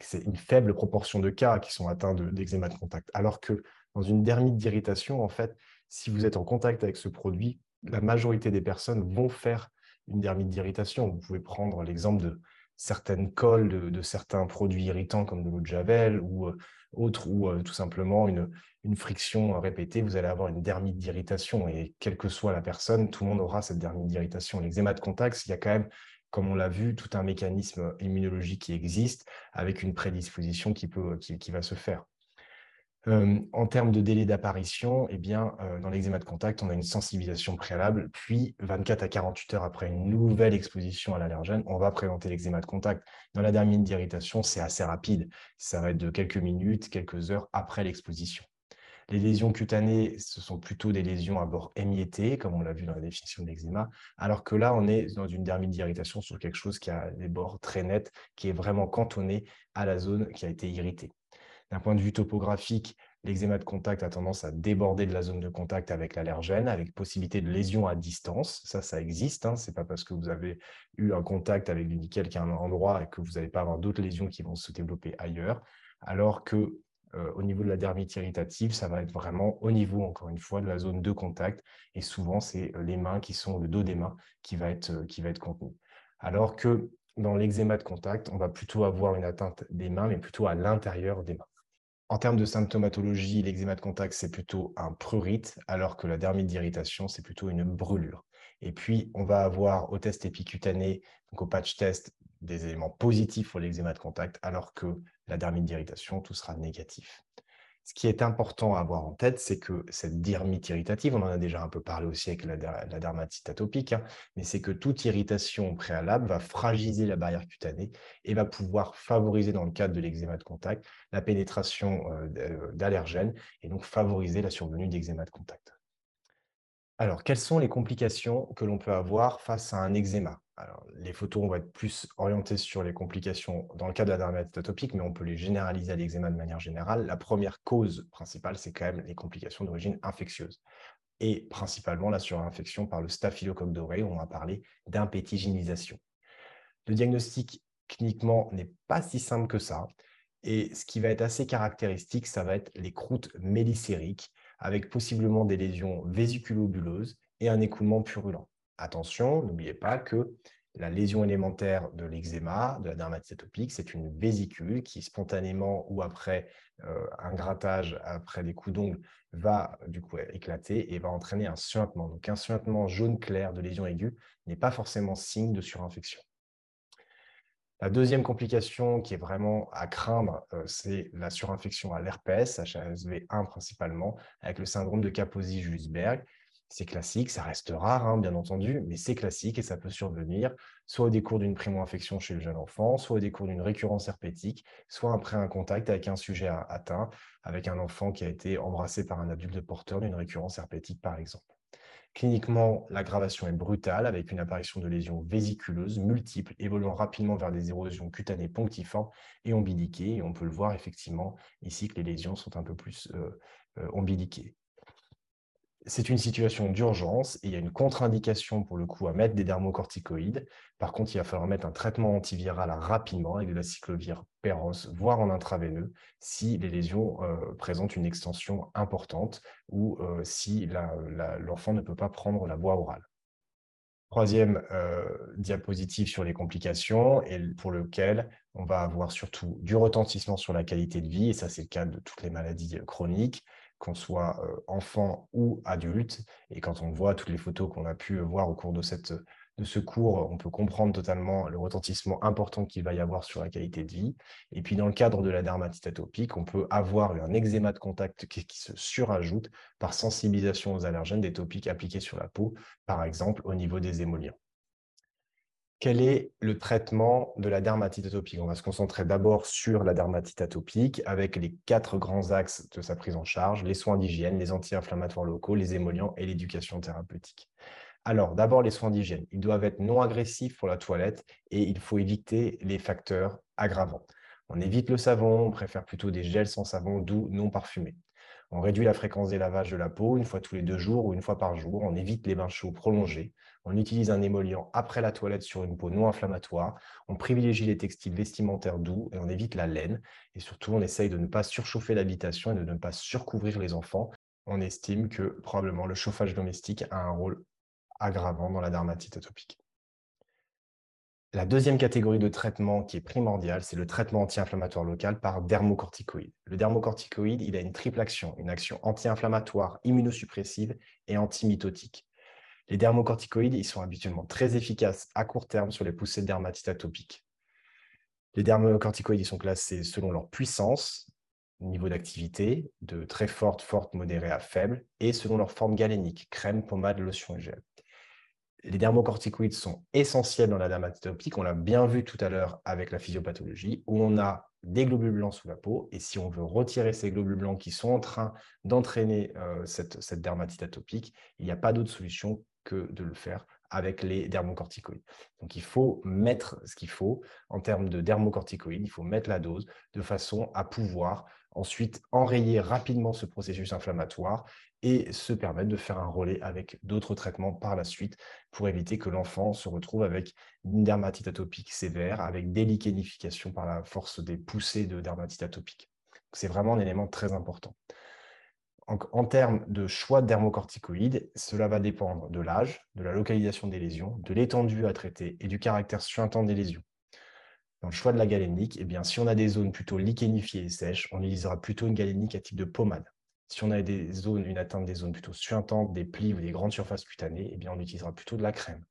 c'est une faible proportion de cas qui sont atteints d'eczéma de, contact. Alors que dans une dermite d'irritation, en fait, si vous êtes en contact avec ce produit, la majorité des personnes vont faire une dermite d'irritation. Vous pouvez prendre l'exemple de certaines colles de, certains produits irritants comme de l'eau de Javel ou euh, autre, ou euh, tout simplement une, une, friction répétée, vous allez avoir une dermite d'irritation. Et quelle que soit la personne, tout le monde aura cette dermite d'irritation. L'eczéma de contact, il y a quand même, comme on l'a vu, tout un mécanisme immunologique qui existe avec une prédisposition qui, peut, qui va se faire en termes de délai d'apparition, eh bien, dans l'eczéma de contact, on a une sensibilisation préalable, puis 24 à 48 heures après une nouvelle exposition à l'allergène, on va présenter l'eczéma de contact. Dans la dermine d'irritation, c'est assez rapide. Ça va être de quelques minutes, quelques heures après l'exposition. Les lésions cutanées, ce sont plutôt des lésions à bord émietté, comme on l'a vu dans la définition de l'eczéma, alors que là, on est dans une dermite d'irritation sur quelque chose qui a des bords très nets, qui est vraiment cantonné à la zone qui a été irritée. D'un point de vue topographique, l'eczéma de contact a tendance à déborder de la zone de contact avec l'allergène, avec possibilité de lésion à distance. Ça, ça existe. Hein. Ce n'est pas parce que vous avez eu un contact avec du nickel un endroit et que vous n'allez pas avoir d'autres lésions qui vont se développer ailleurs. Alors que euh, au niveau de la dermite irritative, ça va être vraiment au niveau, encore une fois, de la zone de contact. Et souvent, c'est euh, les mains qui sont le dos des mains qui va être, euh, qui va être contenu. Alors que dans l'eczéma de contact, on va plutôt avoir une atteinte des mains, mais plutôt à l'intérieur des mains. En termes de symptomatologie, l'eczéma de contact, c'est plutôt un prurite, alors que la dermite d'irritation, c'est plutôt une brûlure. Et puis, on va avoir au test épicutané, donc au patch test, des éléments positifs pour l'eczéma de contact, alors que la dermite d'irritation, tout sera négatif. Ce qui est important à avoir en tête, c'est que cette dermite irritative, on en a déjà un peu parlé aussi avec la, dermatite atopique, hein, mais c'est que toute irritation préalable va fragiliser la barrière cutanée et va pouvoir favoriser, dans le cadre de l'eczéma de contact, la pénétration euh, euh, d'allergènes et donc favoriser la survenue d'eczéma de contact. Alors, quelles sont les complications que l'on peut avoir face à un eczéma? Les photos, vont être plus orientées sur les complications dans le cas de la dermatite atopique, mais on peut les généraliser à l'eczéma de manière générale. La première cause principale, c'est quand même les complications d'origine infectieuse et principalement la surinfection par le staphylocoque doré, où on va parler d'impétigénisation. Le diagnostic cliniquement n'est pas si simple que ça. Et ce qui va être assez caractéristique, ça va être les croûtes mélicériques avec possiblement des lésions vésiculobuleuses et un écoulement purulent. Attention, n'oubliez pas que la lésion élémentaire de l'eczéma, de la dermatite atopique, c'est une vésicule qui spontanément ou après euh, un grattage, après des coups d'ongles, va du coup éclater et va entraîner un suintement. Donc un suintement jaune clair de lésion aiguë n'est pas forcément signe de surinfection. La deuxième complication qui est vraiment à craindre, euh, c'est la surinfection à l'herpès, HASV1 principalement, avec le syndrome de Kaposi-Juisberg. C'est classique, ça reste rare, hein, bien entendu, mais c'est classique et ça peut survenir soit au décours d'une primo-infection chez le jeune enfant, soit au décours d'une récurrence herpétique, soit après un contact avec un sujet atteint, avec un enfant qui a été embrassé par un adulte porteur d'une récurrence herpétique, par exemple. Cliniquement, l'aggravation est brutale avec une apparition de lésions vésiculeuses multiples évoluant rapidement vers des érosions cutanées ponctiformes et ombiliquées. Et on peut le voir effectivement ici que les lésions sont un peu plus euh, euh, ombiliquées c'est une situation d'urgence et il y a une contre-indication pour le coup à mettre des dermocorticoïdes. Par contre, il va falloir mettre un traitement antiviral rapidement avec de la cyclovir péros, voire en intraveineux, si les lésions euh, présentent une extension importante ou euh, si l'enfant ne peut pas prendre la voie orale. Troisième euh, diapositive sur les complications, et pour lequel on va avoir surtout du retentissement sur la qualité de vie, et ça c'est le cas de toutes les maladies chroniques, qu'on soit enfant ou adulte. Et quand on voit toutes les photos qu'on a pu voir au cours de, ce cours, on peut comprendre totalement le retentissement important qu'il va y avoir sur la qualité de vie. Et puis, dans le cadre de la dermatite atopique, on peut avoir un eczéma de contact qui, se surajoute par sensibilisation aux allergènes des topiques appliqués sur la peau, par exemple au niveau des émollients. Quel est le traitement de la dermatite atopique? On va se concentrer d'abord sur la dermatite atopique avec les quatre grands axes de sa prise en charge, les soins d'hygiène, les anti-inflammatoires locaux, les émollients et l'éducation thérapeutique. Alors, d'abord, les soins d'hygiène. Ils doivent être non agressifs pour la toilette et il faut éviter les facteurs aggravants. On évite le savon, on préfère plutôt des gels sans savon doux, non parfumés. On réduit la fréquence des lavages de la peau une fois tous les deux jours ou une fois par jour. On évite les bains chauds prolongés. On utilise un émollient après la toilette sur une peau non inflammatoire. On privilégie les textiles vestimentaires doux et on évite la laine. Et surtout, on essaye de ne pas surchauffer l'habitation et de ne pas surcouvrir les enfants. On estime que probablement le chauffage domestique a un rôle aggravant dans la dermatite atopique. La deuxième catégorie de traitement qui est primordiale, c'est le traitement anti-inflammatoire local par dermocorticoïde. Le dermocorticoïde, il a une triple action, une action anti-inflammatoire, immunosuppressive et antimitotique. Les dermocorticoïdes, ils sont habituellement très efficaces à court terme sur les poussées de dermatite atopique. Les dermocorticoïdes ils sont classés selon leur puissance, niveau d'activité, de très forte, forte, modérée à faible, et selon leur forme galénique, crème, pommade, lotion et gel les dermocorticoïdes sont essentiels dans la dermatite atopique. On l'a bien vu tout à l'heure avec la physiopathologie, où on a des globules blancs sous la peau. Et si on veut retirer ces globules blancs qui sont en train d'entraîner euh, cette, cette, dermatite atopique, il n'y a pas d'autre solution que de le faire avec les dermocorticoïdes. Donc, il faut mettre ce qu'il faut en termes de dermocorticoïdes, il faut mettre la dose de façon à pouvoir ensuite enrayer rapidement ce processus inflammatoire et se permettre de faire un relais avec d'autres traitements par la suite pour éviter que l'enfant se retrouve avec une dermatite atopique sévère, avec des lichenifications par la force des poussées de dermatite atopique. C'est vraiment un élément très important. En, termes de choix de dermocorticoïdes, cela va dépendre de l'âge, de la localisation des lésions, de l'étendue à traiter et du caractère suintant des lésions. Dans le choix de la galénique, eh bien, si on a des zones plutôt lichenifiées et sèches, on utilisera plutôt une galénique à type de pommade. Si on a des zones, une atteinte des zones plutôt suintantes, des plis ou des grandes surfaces cutanées, eh bien, on utilisera plutôt de la crème.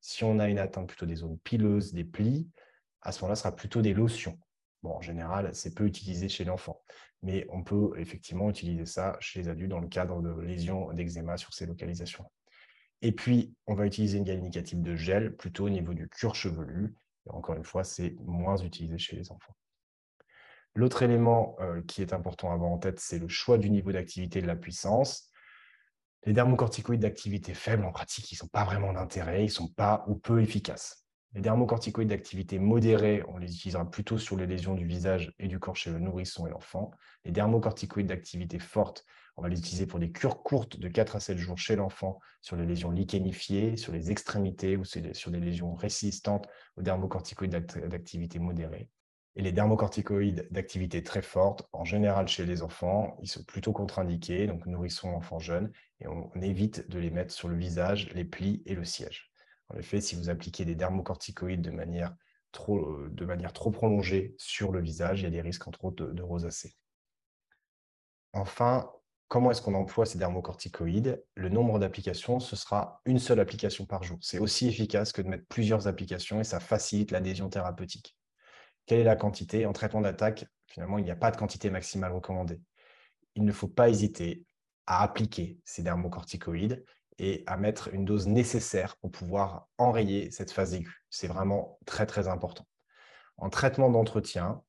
Si on a une atteinte plutôt des zones pileuses, des plis, à ce moment-là, ce sera plutôt des lotions. En général, c'est peu utilisé chez l'enfant, mais on peut effectivement utiliser ça chez les adultes dans le cadre de lésions d'eczéma sur ces localisations. Et puis, on va utiliser une type de gel, plutôt au niveau du cuir chevelu, encore une fois, c'est moins utilisé chez les enfants. L'autre élément euh, qui est important à avoir en tête, c'est le choix du niveau d'activité de la puissance. Les dermocorticoïdes d'activité faible, en pratique, ils ne sont pas vraiment d'intérêt, ils ne sont pas ou peu efficaces. Les dermocorticoïdes d'activité modérée, on les utilisera plutôt sur les lésions du visage et du corps chez le nourrisson et l'enfant. Les dermocorticoïdes d'activité forte, on va les utiliser pour des cures courtes de 4 à 7 jours chez l'enfant sur les lésions lichenifiées, sur les extrémités ou sur des lésions résistantes aux dermocorticoïdes d'activité modérée. Et les dermocorticoïdes d'activité très forte, en général chez les enfants, ils sont plutôt contre-indiqués, donc nourrissons enfants jeunes, et on, évite de les mettre sur le visage, les plis et le siège. En effet, si vous appliquez des dermocorticoïdes de manière trop, euh, de manière trop prolongée sur le visage, il y a des risques entre autres de, de rosacée. Enfin, comment est-ce qu'on emploie ces dermocorticoïdes? Le nombre d'applications, ce sera une seule application par jour. C'est aussi efficace que de mettre plusieurs applications et ça facilite l'adhésion thérapeutique. Quelle est la quantité? En traitement d'attaque, finalement, il n'y a pas de quantité maximale recommandée. Il ne faut pas hésiter à appliquer ces dermocorticoïdes et à mettre une dose nécessaire pour pouvoir enrayer cette phase aiguë. C'est vraiment très, très important. En traitement d'entretien,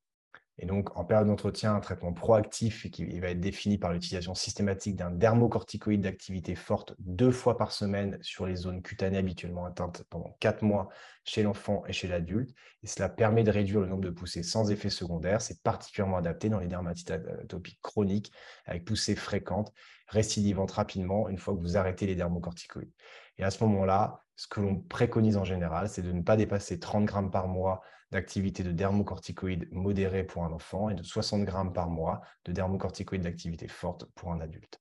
et donc, en période d'entretien, un traitement proactif qui va être défini par l'utilisation systématique d'un dermocorticoïde d'activité forte deux fois par semaine sur les zones cutanées habituellement atteintes pendant quatre mois chez l'enfant et chez l'adulte. Et cela permet de réduire le nombre de poussées sans effet secondaire. C'est particulièrement adapté dans les dermatites atopiques chroniques avec poussées fréquentes, récidivantes rapidement une fois que vous arrêtez les dermocorticoïdes. Et à ce moment-là, ce que l'on préconise en général, c'est de ne pas dépasser 30 grammes par mois d'activité de dermocorticoïdes modérés pour un enfant et de 60 grammes par mois de dermocorticoïdes d'activité forte pour un adulte.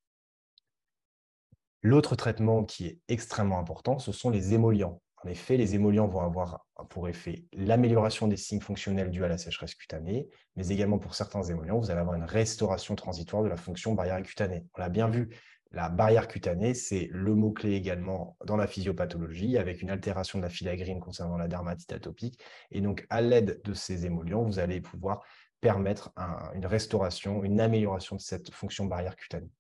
L'autre traitement qui est extrêmement important, ce sont les émollients. En effet, les émollients vont avoir pour effet l'amélioration des signes fonctionnels dus à la sécheresse cutanée, mais également pour certains émollients, vous allez avoir une restauration transitoire de la fonction barrière cutanée. On l'a bien vu, la barrière cutanée, c'est le mot-clé également dans la physiopathologie, avec une altération de la filagrine concernant la dermatite atopique. Et donc, à l'aide de ces émollients, vous allez pouvoir permettre une restauration, une amélioration de cette fonction barrière cutanée.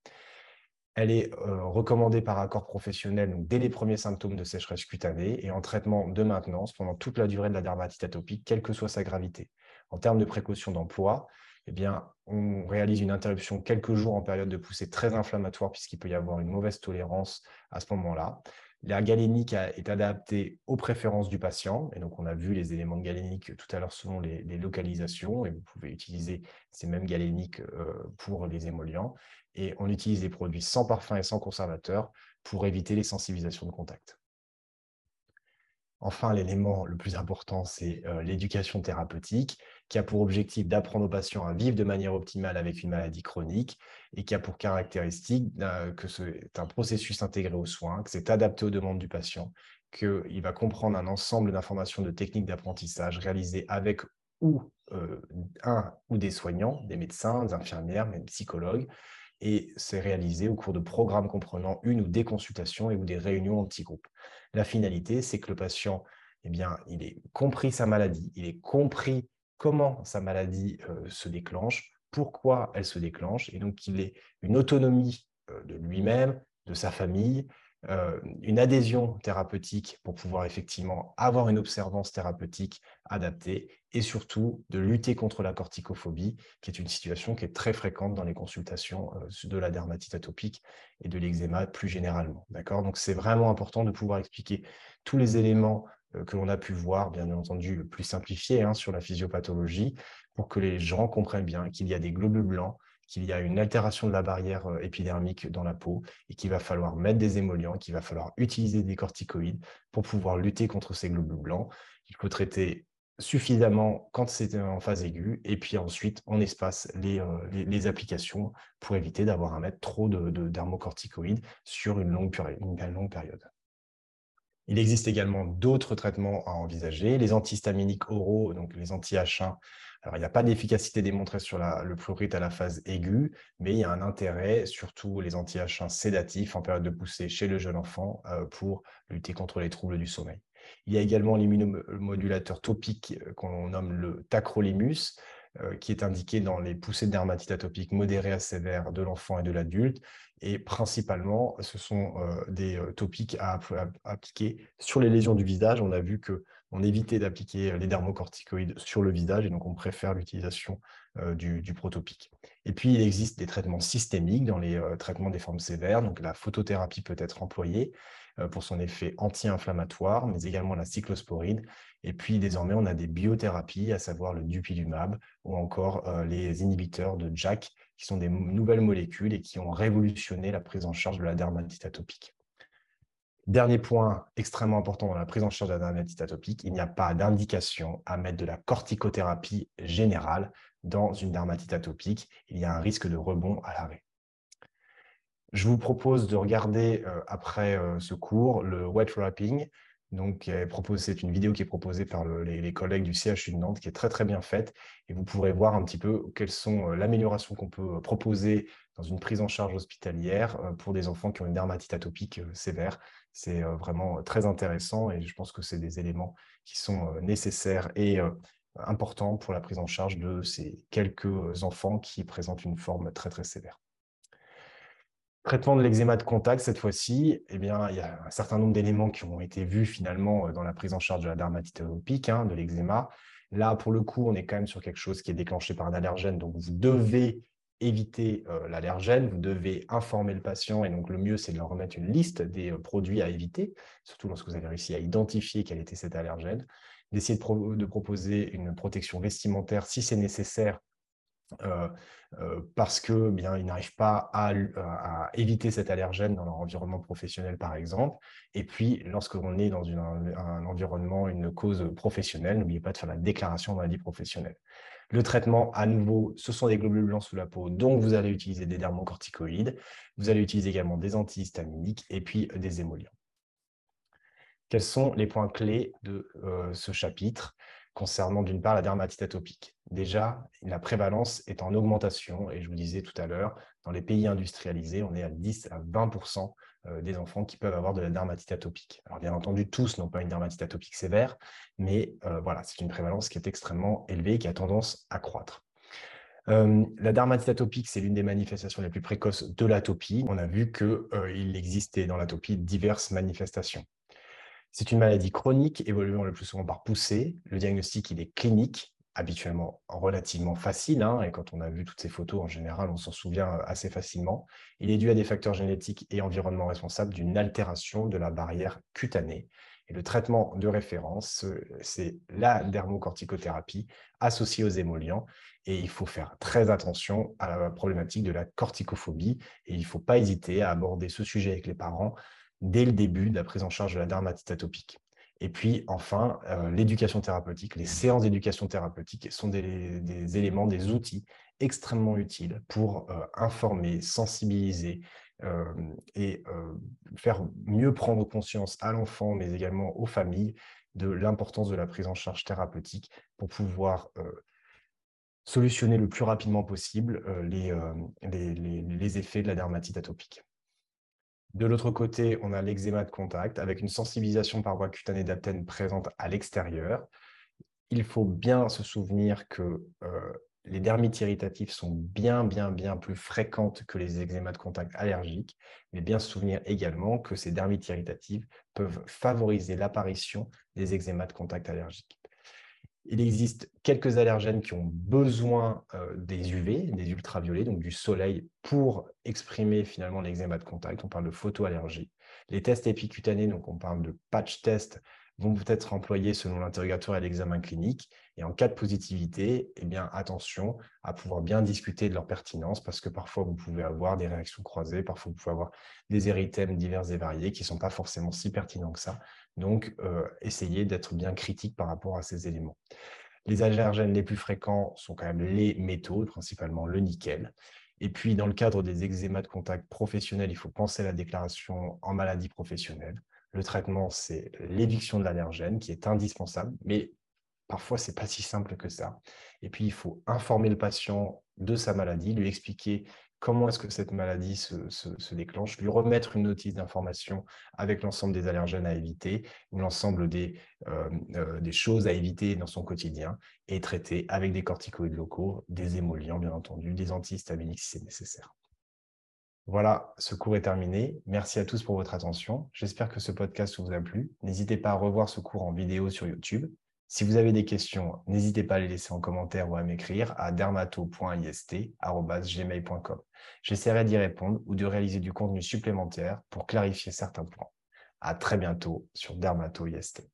Elle est recommandée par accord professionnel dès les premiers symptômes de sécheresse cutanée et en traitement de maintenance pendant toute la durée de la dermatite atopique, quelle que soit sa gravité. En termes de précaution d'emploi, eh bien, on réalise une interruption quelques jours en période de poussée très inflammatoire puisqu'il peut y avoir une mauvaise tolérance à ce moment-là. La galénique est adaptée aux préférences du patient. Et donc, on a vu les éléments de galénique tout à l'heure selon les, localisations. Et vous pouvez utiliser ces mêmes galéniques euh, pour les émollients. Et on utilise des produits sans parfum et sans conservateur pour éviter les sensibilisations de contact. Enfin, l'élément le plus important, c'est euh, l'éducation thérapeutique, qui a pour objectif d'apprendre aux patients à vivre de manière optimale avec une maladie chronique et qui a pour caractéristique euh, que c'est un processus intégré aux soins, que c'est adapté aux demandes du patient, qu'il va comprendre un ensemble d'informations de techniques d'apprentissage réalisées avec ou euh, un ou des soignants, des médecins, des infirmières, même psychologues, et c'est réalisé au cours de programmes comprenant une ou des consultations et ou des réunions en petits groupes. La finalité, c'est que le patient, eh bien, il ait compris sa maladie, il ait compris comment sa maladie euh, se déclenche, pourquoi elle se déclenche, et donc qu'il ait une autonomie euh, de lui-même, de sa famille, euh, une adhésion thérapeutique pour pouvoir effectivement avoir une observance thérapeutique adaptée et surtout de lutter contre la corticophobie, qui est une situation qui est très fréquente dans les consultations euh, de la dermatite atopique et de l'eczéma plus généralement. Donc c'est vraiment important de pouvoir expliquer tous les éléments euh, que l'on a pu voir, bien entendu plus simplifiés hein, sur la physiopathologie, pour que les gens comprennent bien qu'il y a des globules blancs qu'il y a une altération de la barrière euh, épidermique dans la peau et qu'il va falloir mettre des émollients, qu'il va falloir utiliser des corticoïdes pour pouvoir lutter contre ces globules blancs. Il faut traiter suffisamment quand c'est en phase aiguë et puis ensuite on espace les, euh, applications pour éviter d'avoir à mettre trop de, de sur une longue, une longue période. Il existe également d'autres traitements à envisager, les antihistaminiques oraux, donc les anti-H1 alors, il n'y a pas d'efficacité démontrée sur le fluorite à la phase aiguë, mais il y a un intérêt, surtout les anti-H1 sédatifs en période de poussée chez le jeune enfant, euh, pour lutter contre les troubles du sommeil. Il y a également l'immunomodulateur topique euh, qu'on nomme le tacrolimus, qui est indiqué dans les poussées de dermatite atopique modérée à sévère de l'enfant et de l'adulte. Et principalement, ce sont des topiques à, appliquer sur les lésions du visage. On a vu que on évitait d'appliquer euh, les dermocorticoïdes sur le visage et donc on préfère l'utilisation euh, du, protopique. Et puis, il existe des traitements systémiques dans les euh, traitements des formes sévères. Donc, la photothérapie peut être employée pour son effet anti-inflammatoire, mais également la cyclosporine. Et puis, désormais, on a des biothérapies, à savoir le dupilumab ou encore les inhibiteurs de JAK, qui sont des nouvelles molécules et qui ont révolutionné la prise en charge de la dermatite atopique. Dernier point extrêmement important dans la prise en charge de la dermatite atopique, il n'y a pas d'indication à mettre de la corticothérapie générale dans une dermatite atopique. Il y a un risque de rebond à l'arrêt. Je vous propose de regarder euh, après euh, ce cours le wet wrapping. Donc, c'est une vidéo qui est proposée par les, collègues du CHU de Nantes, qui est très très bien faite. Et vous pourrez voir un petit peu quelles sont euh, l'amélioration qu'on peut proposer dans une prise en charge hospitalière pour des enfants qui ont une dermatite atopique sévère. C'est vraiment très intéressant et je pense que c'est des éléments qui sont nécessaires et importants pour la prise en charge de ces quelques enfants qui présentent une forme très très sévère. Traitement de l'eczéma de contact, cette fois-ci, eh bien, il y a un certain nombre d'éléments qui ont été vus finalement dans la prise en charge de la dermatite atopique, hein, de l'eczéma. Là, pour le coup, on est quand même sur quelque chose qui est déclenché par un allergène, donc vous devez éviter euh, l'allergène, vous devez informer le patient et donc le mieux c'est de leur remettre une liste des euh, produits à éviter, surtout lorsque vous avez réussi à identifier quel était cet allergène, d'essayer de, proposer une protection vestimentaire si c'est nécessaire euh, parce que bien ils n'arrivent pas à, éviter cet allergène dans leur environnement professionnel par exemple. Et puis lorsqu'on est dans un environnement, une cause professionnelle, n'oubliez pas de faire la déclaration de maladie professionnelle. Le traitement, à nouveau, ce sont des globules blancs sous la peau, donc vous allez utiliser des dermocorticoïdes. Vous allez utiliser également des antihistaminiques et puis euh, des émollients. Quels sont les points clés de euh, ce chapitre? Concernant d'une part la dermatite atopique Déjà, la prévalence est en augmentation et je vous disais tout à l'heure, dans les pays industrialisés, on est à 10 à 20% euh, des enfants qui peuvent avoir de la dermatite atopique. Alors bien entendu, tous n'ont pas une dermatite atopique sévère, mais euh, voilà, c'est une prévalence qui est extrêmement élevée et qui a tendance à croître. la dermatite atopique, c'est l'une des manifestations les plus précoces de l'atopie. On a vu qu'il existait dans l'atopie diverses manifestations. C'est une maladie chronique évoluant le plus souvent par poussée. Le diagnostic, est clinique, habituellement relativement facile. Hein, et quand on a vu toutes ces photos, en général, on s'en souvient assez facilement. Il est dû à des facteurs génétiques et environnement responsables d'une altération de la barrière cutanée. Et le traitement de référence, c'est la dermocorticothérapie associée aux émollients. Et il faut faire très attention à la problématique de la corticophobie. Et il ne faut pas hésiter à aborder ce sujet avec les parents dès le début de la prise en charge de la dermatite atopique. Et puis, enfin, euh, l'éducation thérapeutique, les séances d'éducation thérapeutique sont des, éléments, des outils extrêmement utiles pour euh, informer, sensibiliser euh, et faire mieux prendre conscience à l'enfant, mais également aux familles, de l'importance de la prise en charge thérapeutique pour pouvoir solutionner le plus rapidement possible les effets de la dermatite atopique. De l'autre côté, on a l'eczéma de contact avec une sensibilisation par voie cutanée d'aptène présente à l'extérieur. Il faut bien se souvenir que euh, les dermites irritatives sont bien, bien, bien plus fréquentes que les eczémas de contact allergiques, mais bien se souvenir également que ces dermites irritatives peuvent favoriser l'apparition des eczémas de contact allergiques. Il existe quelques allergènes qui ont besoin euh, des UV, des ultraviolets, donc du soleil, pour exprimer finalement l'eczéma de contact. On parle de photoallergie. Les tests épicutanés, donc on parle de patch test, vont peut-être employés selon l'interrogatoire et l'examen clinique. Et en cas de positivité, eh bien, attention à pouvoir bien discuter de leur pertinence parce que parfois vous pouvez avoir des réactions croisées, parfois vous pouvez avoir des érythèmes divers et variés qui ne sont pas forcément si pertinents que ça. Donc, euh, essayez d'être bien critique par rapport à ces éléments. Les allergènes les plus fréquents sont quand même les métaux, principalement le nickel. Et puis, dans le cadre des eczémas de contact professionnels, il faut penser à la déclaration en maladie professionnelle. Le traitement, c'est l'éviction de l'allergène qui est indispensable, mais parfois, ce n'est pas si simple que ça. Et puis, il faut informer le patient de sa maladie, lui expliquer comment est-ce que cette maladie se, déclenche, lui remettre une notice d'information avec l'ensemble des allergènes à éviter, l'ensemble des, euh, euh, des choses à éviter dans son quotidien et traiter avec des corticoïdes locaux, des émollients bien entendu, des antihistaminiques si c'est nécessaire. Voilà, ce cours est terminé. Merci à tous pour votre attention. J'espère que ce podcast vous a plu. N'hésitez pas à revoir ce cours en vidéo sur YouTube. Si vous avez des questions, n'hésitez pas à les laisser en commentaire ou à m'écrire à dermato.ist.gmail.com. J'essaierai d'y répondre ou de réaliser du contenu supplémentaire pour clarifier certains points. À très bientôt sur Dermato IST.